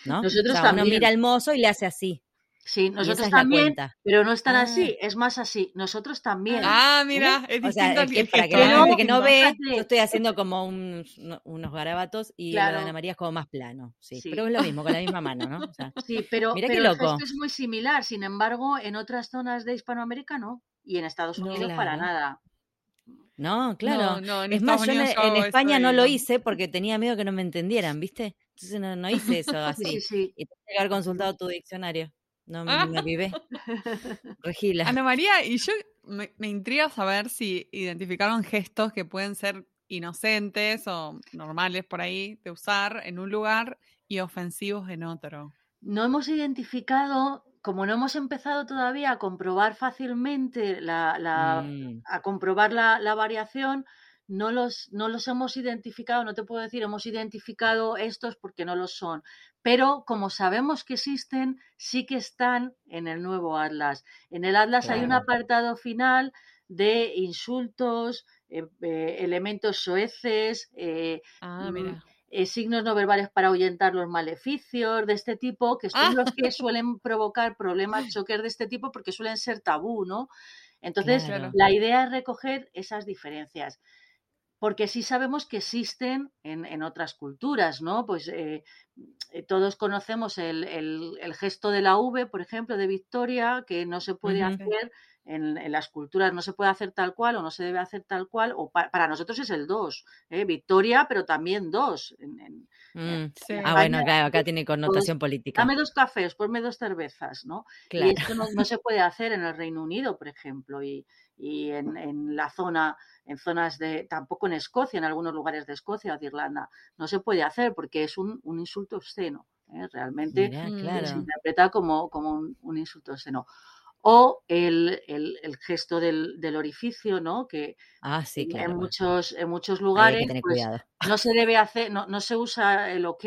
¿no? Nosotros también. Uno mira al mozo y le hace así. Sí, nosotros también, pero no están así, ah. es más así, nosotros también. Ah, mira, es distinto. O sea, para que la gente que no ve, yo estoy haciendo como unos garabatos y la de Ana María es como más plano, sí, pero es lo mismo, con la misma mano, ¿no? sí, pero, mira pero el gesto es muy similar, sin embargo, en otras zonas de Hispanoamérica no, y en Estados Unidos para nada. No, claro. es más, yo en, España no lo hice porque tenía miedo que no me entendieran, ¿viste? Entonces no, no hice eso así. Y tenía que haber consultado tu diccionario. No me, ah. vive. Regila. Ana María, y yo me, me, intriga saber si identificaron gestos que pueden ser inocentes o normales por ahí de usar en un lugar y ofensivos en otro. No hemos identificado, como no hemos empezado todavía a comprobar fácilmente la, mm. a comprobar la, la variación, no los, no los hemos identificado, no te puedo decir, hemos identificado estos porque no los son, pero como sabemos que existen, sí que están en el nuevo Atlas. En el Atlas hay un apartado final de insultos, eh, eh, elementos soeces, eh, ah, mm, signos no verbales para ahuyentar los maleficios de este tipo, que son los que suelen provocar problemas, choques de este tipo, porque suelen ser tabú, ¿no? Entonces, la idea es recoger esas diferencias porque sí sabemos que existen en, otras culturas, ¿no? Pues eh, eh, todos conocemos el, gesto de la V, por ejemplo, de Victoria, que no se puede hacer en, las culturas, no se puede hacer tal cual o no se debe hacer tal cual, o para nosotros es el 2, ¿eh? Victoria, pero también 2. Mm, ah, bueno, claro, acá tiene connotación política. Dame dos cafés, ponme dos cervezas, ¿no? Y esto no, no, se puede hacer en el Reino Unido, por ejemplo, y, y en, en la zona en zonas de, tampoco en Escocia, en algunos lugares de Escocia o de Irlanda, no se puede hacer porque es un, insulto obsceno. ¿eh? Realmente se interpreta como, como un, insulto obsceno. O el, gesto del, orificio, ¿no? Que ah, sí, en, muchos, en muchos lugares pues, no se debe hacer, no, no se usa el ok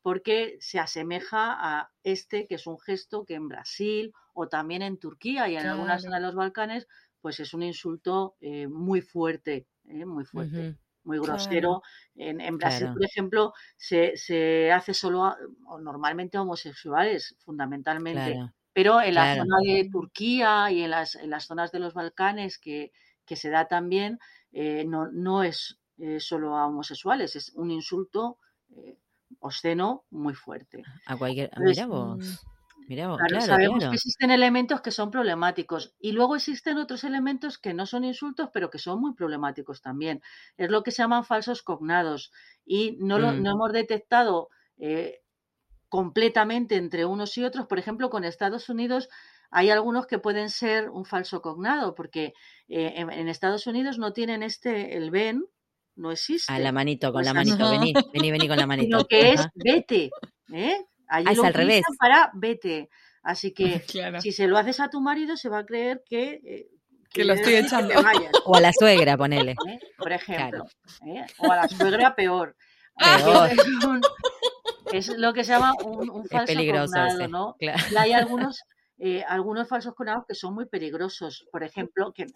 porque se asemeja a este, que es un gesto que en Brasil o también en Turquía y en algunas zonas de los Balcanes pues es un insulto eh, muy fuerte, eh, muy fuerte. Muy grosero. En, Brasil, por ejemplo, se, hace solo o normalmente homosexuales, fundamentalmente. Pero en la zona de Turquía y en las, en las zonas de los Balcanes que, que se da también, eh, no, no es solo a homosexuales, es un insulto obsceno muy fuerte. A cualquier. mira vos. claro, sabemos que existen elementos que son problemáticos y luego existen otros elementos que no son insultos, pero que son muy problemáticos también. Es lo que se llaman falsos cognados y no, lo, no mm. hemos detectado eh, completamente entre unos y otros. Por ejemplo, con Estados Unidos hay algunos que pueden ser un falso cognado, porque eh, en, Estados Unidos no tienen este, el ven, no existe. A la manito, con la manito, vení, vení, vení con la manito. Sino que es vete, ¿eh? Allí ah, es al revés. Para vete. Así que si se lo haces a tu marido, se va a creer que. Eh, que, lo estoy echando. O a la suegra, ponele. ¿Eh? Por ejemplo. ¿eh? O a la suegra, peor. Es, lo que se llama un, falso es ¿no? hay algunos algunos falsos conados que son muy peligrosos. Por ejemplo, que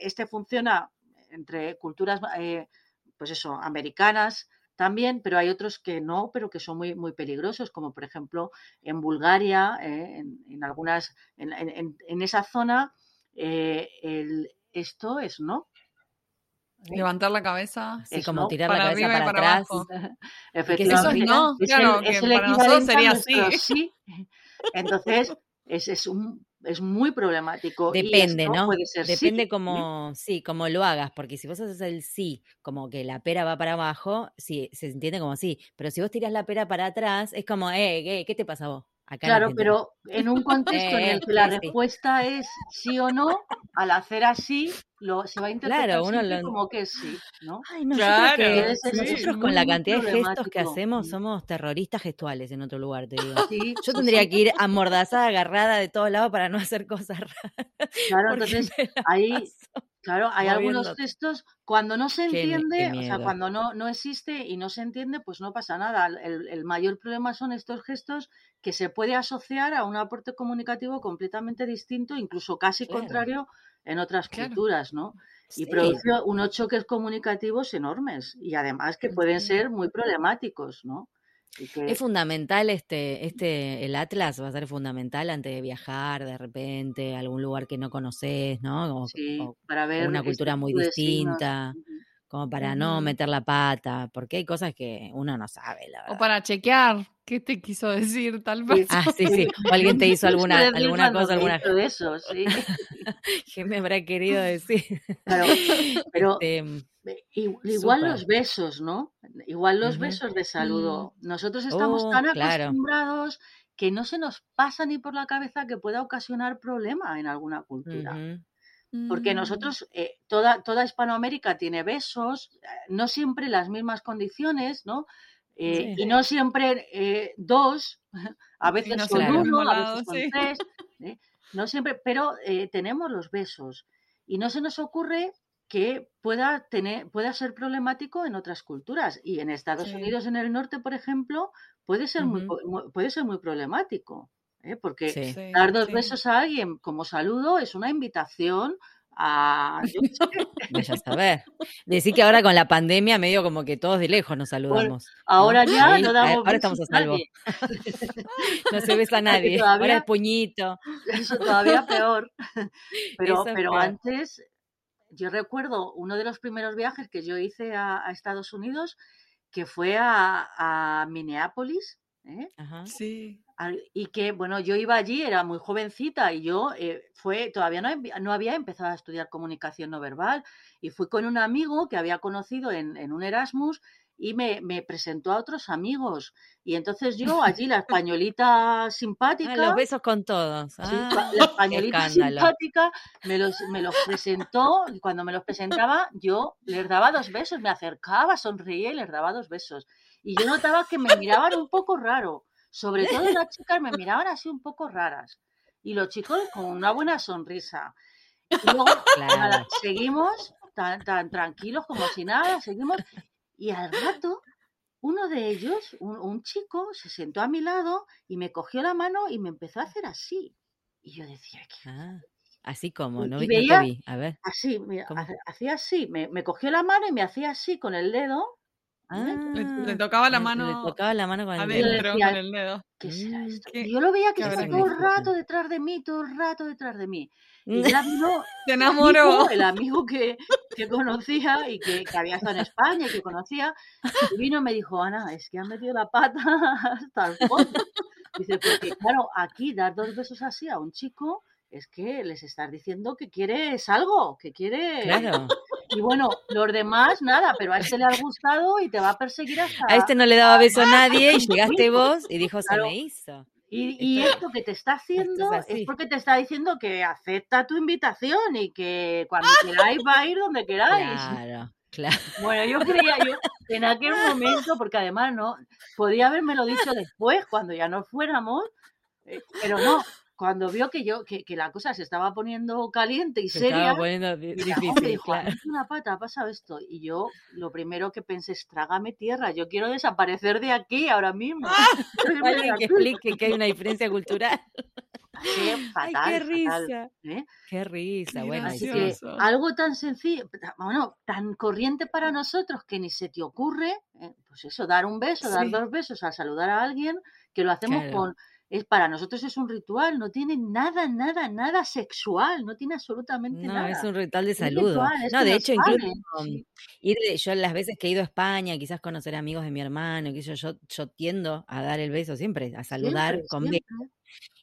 este funciona entre culturas, pues eso, americanas, también, pero hay otros que no, pero que son muy, muy peligrosos, como por ejemplo en Bulgaria, eh, en, algunas, en, esa zona, eh, el, esto es no. Levantar la cabeza. Sí, como tirar la cabeza para, atrás. Efectivamente. Eso no, claro, que para nosotros sería así. Sí. Entonces, es, es un es muy problemático. Depende, ¿no? Depende como, sí, como lo hagas, porque si vos haces el sí, como que la pera va para abajo, sí, se entiende como sí, pero si vos tiras la pera para atrás, es como, eh, ¿qué te pasa a vos? Claro, pero en un contexto en el que la respuesta es sí o no, al hacer así, lo, se va a interpretar como que sí, ¿no? Ay, no, claro, que nosotros con la cantidad de gestos que hacemos somos terroristas gestuales en otro lugar, te digo. Yo tendría que ir amordazada, agarrada de todos lados para no hacer cosas raras. Claro, entonces ahí Claro, hay algunos textos, cuando no se entiende, o sea, cuando no, no existe y no se entiende, pues no pasa nada. El, mayor problema son estos gestos que se puede asociar a un aporte comunicativo completamente distinto, incluso casi contrario en otras culturas, ¿no? Y produce unos choques comunicativos enormes y además que pueden ser muy problemáticos, ¿no? Es fundamental este, este, el Atlas va a ser fundamental antes de viajar de repente a algún lugar que no conoces, ¿no? para ver una cultura muy distinta, como para no meter la pata, porque hay cosas que uno no sabe, la verdad. O para chequear qué te quiso decir tal vez. Ah, sí, sí. O alguien te hizo alguna, alguna cosa, alguna de eso, sí. ¿Qué me habrá querido decir? Claro, pero este, Igual los besos, ¿no? Igual los besos de saludo. Mm. Nosotros estamos oh, tan acostumbrados que no se nos pasa ni por la cabeza que pueda ocasionar problema en alguna cultura. Porque mm. nosotros, eh, toda, toda Hispanoamérica tiene besos, eh, no siempre las mismas condiciones, ¿no? Eh, y no siempre dos, a veces son uno, a veces son tres, no siempre, pero tenemos los besos. Y no se nos ocurre que pueda tener, pueda ser problemático en otras culturas. Y en Estados Unidos, en el norte, por ejemplo, puede ser muy, puede ser muy problemático. ¿Eh? Porque dar dos besos a alguien como saludo es una invitación a. Vaya a saber. Decir que ahora con la pandemia, medio como que todos de lejos nos saludamos. ahora ya no damos. Ahora estamos a salvo. no se besa a nadie. ahora el puñito. Eso todavía peor. Pero, pero antes yo recuerdo uno de los primeros viajes que yo hice a, Estados Unidos, que fue a, Minneapolis. ¿eh? Sí. Y que, bueno, yo iba allí, era muy jovencita y yo eh, fue, todavía no, no, había empezado a estudiar comunicación no verbal y fui con un amigo que había conocido en, en un Erasmus y me, me, presentó a otros amigos. Y entonces yo allí, la españolita simpática. Ah, los besos con todos. Ah, la españolita simpática me los, me los presentó. Y cuando me los presentaba, yo les daba dos besos, me acercaba, sonreía y les daba dos besos. Y yo notaba que me miraban un poco raro. Sobre todo las chicas me miraban así un poco raras. Y los chicos con una buena sonrisa. Y luego seguimos tan, tan tranquilos como si nada, seguimos. Y al rato, uno de ellos, un, chico, se sentó a mi lado y me cogió la mano y me empezó a hacer así. Y yo decía, ¿qué? Ah, así como, no, veía, vi. A ver. Así, hacía así, me, me, cogió la mano y me hacía así con el dedo. Ah, le, tocaba la mano. Le tocaba la mano con el adentro, dedo. con el dedo. ¿Qué será esto? yo lo veía que estaba todo el rato detrás de mí, todo el rato detrás de mí. Y ya vino Se enamoró. el amigo que, que conocía y que, que, había estado en España y que conocía, y vino y me dijo, Ana, es que han metido la pata hasta el fondo. Dice, porque claro, aquí dar dos besos así a un chico es que les estás diciendo que quieres algo, que quiere... Claro. Y bueno, los demás nada, pero a este le ha gustado y te va a perseguir hasta... A este no le daba beso a nadie y llegaste vos y dijo, se Claro. me hizo. Y, y esto que te está haciendo es, porque te está diciendo que acepta tu invitación y que cuando queráis va a ir donde queráis. Claro, claro. Bueno, yo creía, yo en aquel momento, porque además no, podía haberme lo dicho después, cuando ya no fuéramos, eh, pero no, cuando vio que yo, que, que la cosa se estaba poniendo caliente y Se seria, estaba poniendo difícil, dijo, claro. "Has hecho una pata, ha pasado esto. Y yo lo primero que pensé es, trágame tierra, yo quiero desaparecer de aquí ahora mismo. De Alguien que aquí". explique que hay una diferencia cultural. Ay, qué fatal, risa. ¿eh? Qué risa. Qué Bueno, Así sí. que algo tan sencillo, bueno, tan corriente para nosotros que ni se te ocurre, eh, pues eso, dar un beso, dar dos besos al saludar a alguien, que lo hacemos Claro. con, es para nosotros es un ritual, no tiene nada, nada, nada sexual, no tiene absolutamente No, nada. es un ritual de saludo. No, de hecho, incluso um, ir de- yo las veces que he ido a España, quizás conocer amigos de mi hermano, que yo, yo, yo tiendo a dar el beso siempre, a saludar Siempre, con beso.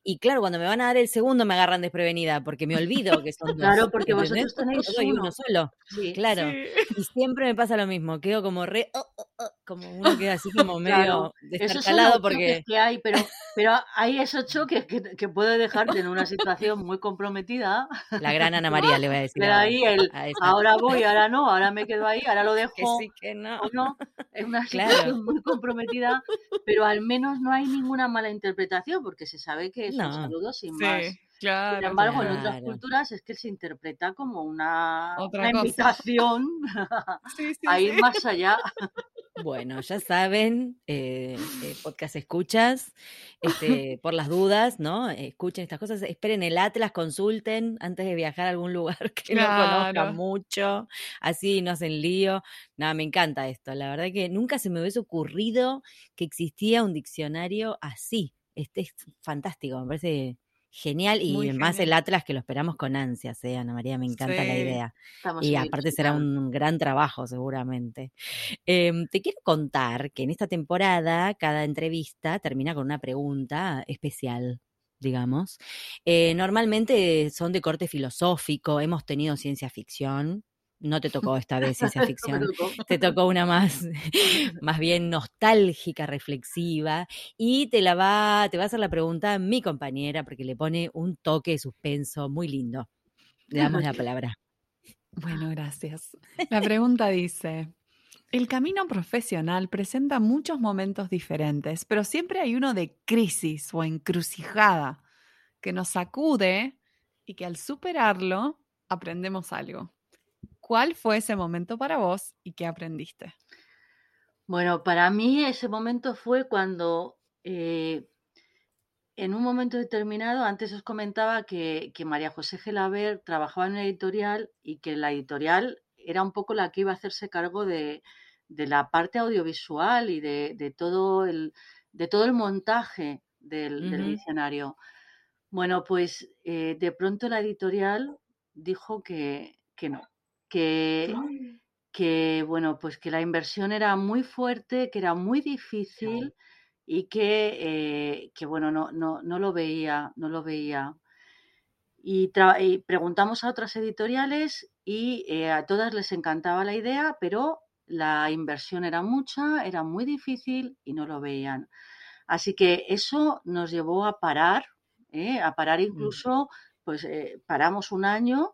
Y claro, cuando me van a dar el segundo me agarran desprevenida porque me olvido que son dos. Claro, porque ¿entendés? vosotros tenéis Yo doy uno uno. solo, Sí. claro. Sí. Y siempre me pasa lo mismo, quedo como re, oh, oh, oh, como uno queda así como Claro, medio son destartalado porque que hay, pero, pero hay esos choques que, que puede dejarte en una situación muy comprometida. la gran Ana María le voy a decir ahí el ahora voy, ahora no, ahora me quedo ahí, ahora lo dejo que sí, que no. o no. Es una Claro. situación muy comprometida, pero al menos no hay ninguna mala interpretación porque se sabe que es un saludo sin más. Claro. Sin embargo, en otras culturas es que se interpreta como una, invitación Sí, sí, a ir sí. más allá. Bueno, ya saben, eh, eh, podcast escuchas, este, por las dudas, ¿no? Escuchen estas cosas, esperen el Atlas, consulten antes de viajar a algún lugar que no conozcan mucho, así no hacen lío. Nada, me encanta esto. La verdad que nunca se me hubiese ocurrido que existía un diccionario así. Este es fantástico, me parece genial y Muy más el. Atlas que lo esperamos con ansias, ¿eh? Ana María, me encanta la idea. Y aparte será un gran trabajo seguramente. Em, te quiero contar que en esta temporada cada entrevista termina con una pregunta especial, digamos. Eh, normalmente son de corte filosófico, hemos tenido ciencia ficción. No te tocó esta vez ciencia No ficción, tocó. te tocó una más, más bien nostálgica, reflexiva, y te la va, te va a hacer la pregunta mi compañera, porque le pone un toque de suspenso muy lindo. Le damos la palabra. Bueno, gracias. La pregunta dice, el camino profesional presenta muchos momentos diferentes, pero siempre hay uno de crisis o encrucijada que nos sacude y que al superarlo aprendemos algo. ¿Cuál fue ese momento para vos y qué aprendiste? Bueno, para mí ese momento fue cuando eh, en un momento determinado, antes os comentaba que, que María José Gelaber trabajaba en una editorial y que la editorial era un poco la que iba a hacerse cargo de, de la parte audiovisual y de, de todo, el, de todo el montaje del, del Ujú. diccionario. Bueno, pues eh, de pronto la editorial dijo que, que no, que, que bueno, pues que la inversión era muy fuerte, que era muy difícil y que, eh, que bueno, no, no, no lo veía, no lo veía. Y, preguntamos a otras editoriales y eh, a todas les encantaba la idea, pero la inversión era mucha, era muy difícil y no lo veían. Así que eso nos llevó a parar, ¿eh? a parar incluso, pues eh, paramos un año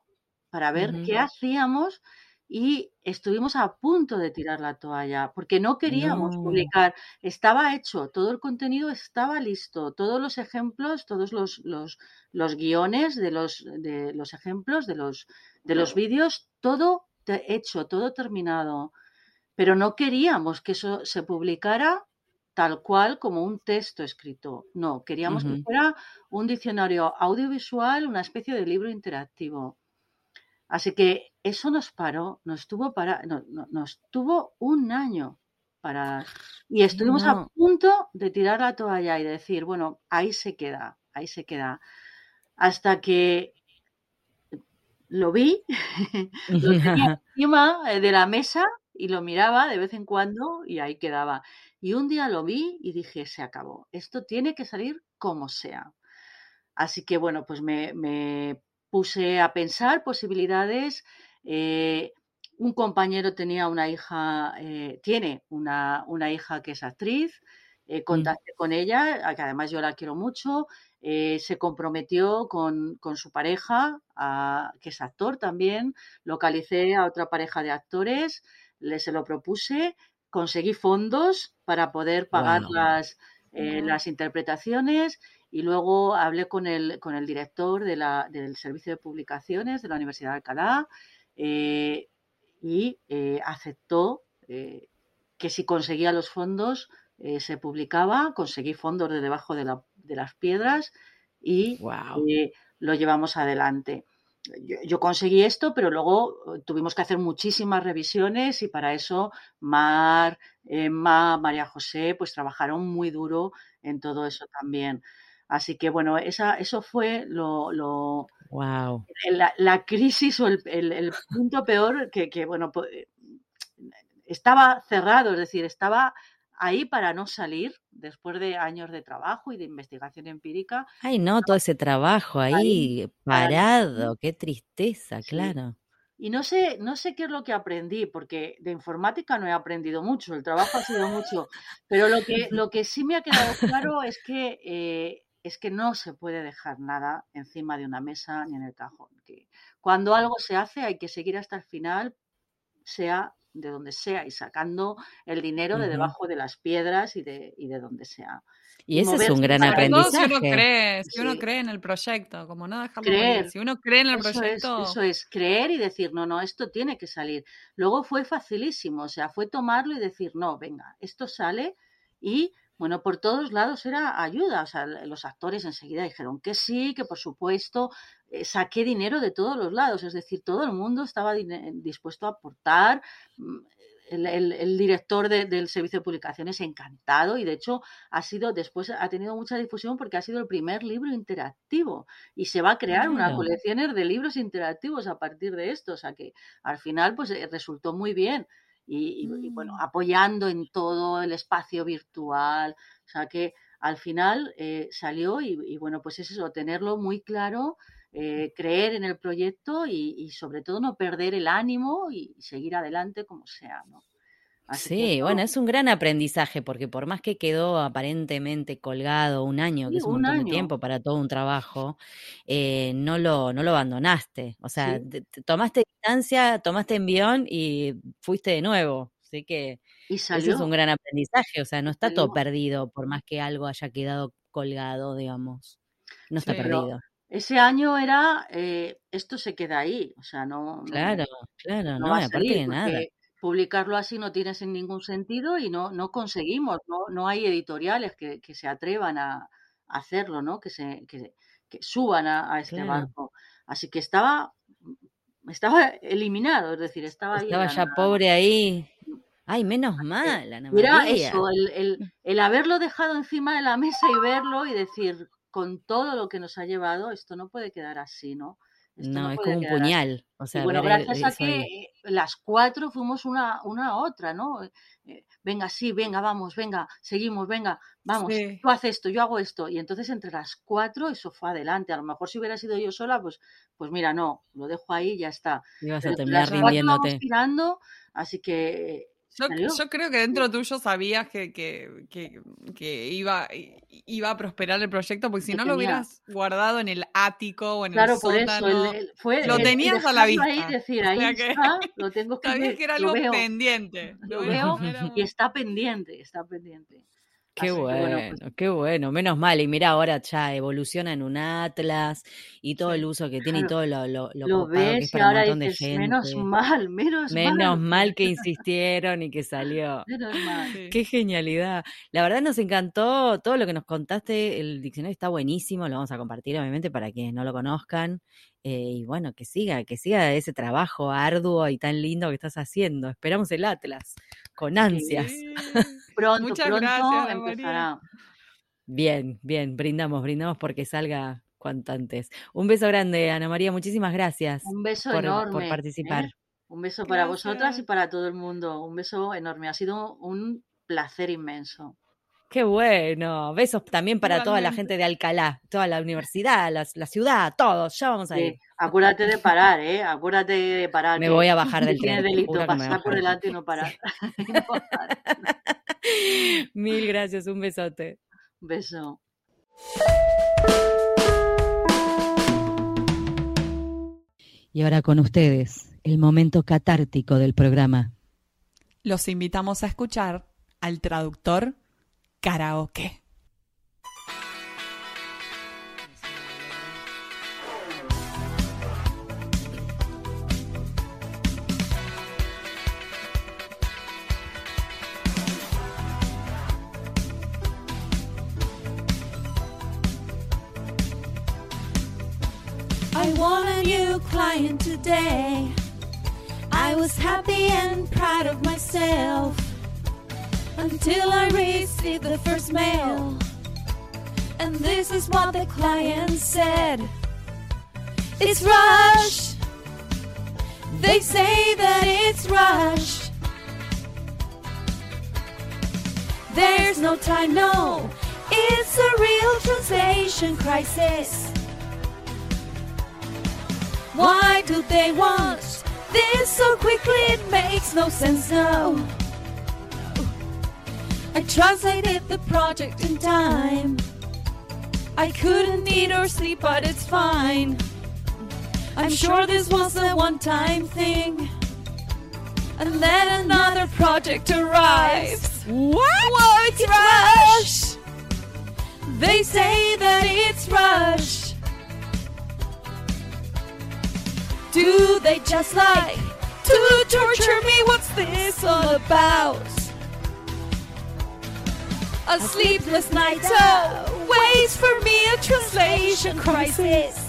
para ver qué hacíamos y estuvimos a punto de tirar la toalla porque no queríamos No. publicar. Estaba hecho, todo el contenido estaba listo, todos los ejemplos, todos los, los, los guiones de los, de los ejemplos, de los, de los vídeos, todo hecho, todo terminado. Pero no queríamos que eso se publicara tal cual como un texto escrito. No, queríamos que fuera un diccionario audiovisual, una especie de libro interactivo. Así que eso nos paró, nos tuvo para, no- no- nos tuvo un año para y estuvimos a punto de tirar la toalla y decir, bueno, ahí se queda, ahí se queda. Hasta que lo vi, lo tenía encima eh, de la mesa y lo miraba de vez en cuando y ahí quedaba. Y un día lo vi y dije, se acabó, esto tiene que salir como sea. Así que bueno, pues me, puse a pensar posibilidades. Eh, un compañero tenía una hija, eh, tiene una, hija que es actriz, eh, contacté con ella, que además yo la quiero mucho, se comprometió con, su pareja, que es actor también, localicé a otra pareja de actores, le se lo propuse, conseguí fondos para poder pagar las, las interpretaciones y luego hablé con el, con el director de la, del Servicio de Publicaciones de la Universidad de Alcalá eh, y eh, aceptó eh, que si conseguía los fondos se publicaba, conseguí fondos de debajo de, la, de las piedras y lo llevamos adelante. Yo, conseguí esto, pero luego tuvimos que hacer muchísimas revisiones y para eso Mar, Emma, María José, pues trabajaron muy duro en todo eso también. Así que bueno, esa, eso fue lo, lo wow. la, crisis o el, el, punto peor que, que, bueno, estaba cerrado, es decir, estaba ahí para no salir después de años de trabajo y de investigación empírica. Ay, no, todo ese trabajo ahí, parado, qué tristeza, claro. Y no sé, no sé qué es lo que aprendí, porque de informática no he aprendido mucho, el trabajo ha sido mucho, pero lo que, lo que sí me ha quedado claro es que eh, es que no se puede dejar nada encima de una mesa ni en el cajón. Que cuando algo se hace hay que seguir hasta el final, sea de donde sea, y sacando el dinero de debajo de las piedras y de, y de donde sea. Y ese es un gran aprendizaje. Si uno cree, si uno cree en el proyecto, como no dejarlo creer, Si uno cree en el proyecto. eso es, creer y decir, no, no, esto tiene que salir. Luego fue facilísimo, o sea, fue tomarlo y decir, no, venga, esto sale y bueno, por todos lados era ayuda. O sea, los actores enseguida dijeron que sí, que por supuesto, eh, saqué dinero de todos los lados. Es decir, todo el mundo estaba dispuesto a aportar. Mm, el, director del servicio de publicaciones encantado y de hecho ha sido después ha tenido mucha difusión porque ha sido el primer libro interactivo y se va a crear una colección de libros interactivos a partir de esto o sea que al final pues eh, resultó muy bien y, bueno, mm. apoyando en todo el espacio virtual. O sea que al final eh, salió y, bueno, pues es eso, tenerlo muy claro, eh, creer en el proyecto y, y, sobre todo no perder el ánimo y seguir adelante como sea, ¿no? Sí, bueno, es un gran aprendizaje porque por más que quedó aparentemente colgado un año, que es un, montón de tiempo para todo un trabajo, eh, no, lo, no lo abandonaste. O sea, tomaste distancia, tomaste envión y fuiste de nuevo. Así que eso es un gran aprendizaje. O sea, no está todo perdido por más que algo haya quedado colgado, digamos. No está perdido. Ese año era, eh, esto se queda ahí, o sea, no... Claro, claro, no, aparte de nada publicarlo así no tiene ningún sentido y no, no conseguimos, no, no hay editoriales que, que se atrevan a, hacerlo, ¿no? Que se que, suban a, este barco. Así que estaba estaba eliminado, es decir, estaba Estaba ya pobre ahí. Ay, menos mal, Ana Mira eso, el, el, el haberlo dejado encima de la mesa y verlo y decir, con todo lo que nos ha llevado, esto no puede quedar así, ¿no? No, es como un puñal. O sea, bueno, gracias a que las cuatro fuimos una, una a otra, ¿no? Eh, venga, sí, venga, vamos, venga, seguimos, venga, vamos, tú haces esto, yo hago esto. Y entonces entre las cuatro eso fue adelante. A lo mejor si hubiera sido yo sola, pues, pues mira, no, lo dejo ahí y ya está. A terminar rindiéndote. Tirando, así que yo, creo que dentro tuyo sabías que, que, que, iba, iba a prosperar el proyecto, porque si no lo hubieras guardado en el ático o en el sótano. fue lo tenías a la vista. Ahí, decir, ahí está, lo tengo que Sabías que era algo pendiente. Lo, veo y está pendiente, está pendiente. Qué bueno, pues qué bueno, menos mal. Y mira, ahora ya evoluciona en un Atlas y todo el uso que tiene y todo lo, lo, lo, que es para un montón de gente. Menos mal, menos, menos mal. que insistieron y que salió. Menos mal. Qué genialidad. La verdad nos encantó todo lo que nos contaste. El diccionario está buenísimo, lo vamos a compartir obviamente para quienes no lo conozcan. Eh, y bueno, que siga, que siga ese trabajo arduo y tan lindo que estás haciendo. Esperamos el Atlas con ansias. Pronto, Muchas pronto empezará. Bien, bien, brindamos, brindamos porque salga cuanto antes. Un beso grande, Ana María, muchísimas gracias. Un beso enorme. Por participar. ¿eh? Un beso para vosotras y para todo el mundo. Un beso enorme. Ha sido un placer inmenso. Qué bueno. Besos también para toda la gente de Alcalá, toda la universidad, la, ciudad, todos. Ya vamos a ir. acuérdate de parar, ¿eh? Acuérdate de parar. Me voy a bajar del tren. Tiene delito pasar por delante y no parar. Mil gracias, un besote. Beso. Y ahora con ustedes, el momento catártico del programa. Los invitamos a escuchar al traductor karaoke. I want a new client today. I was happy and proud of myself until I received the first mail. And this is what the client said It's Rush. They say that it's Rush. There's no time, no. It's a real translation crisis. Why do they want this so quickly? It makes no sense, no. I translated the project in time. I couldn't eat or sleep, but it's fine. I'm sure this was a one time thing. And then another project arrives. What? Whoa, it's, it's Rush. Rush! They say that it's Rush. Do they just like to torture me? What's this all about? A sleepless night oh, waits for me a translation crisis.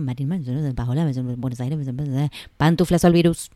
Buenos Aires, pantuflas al virus.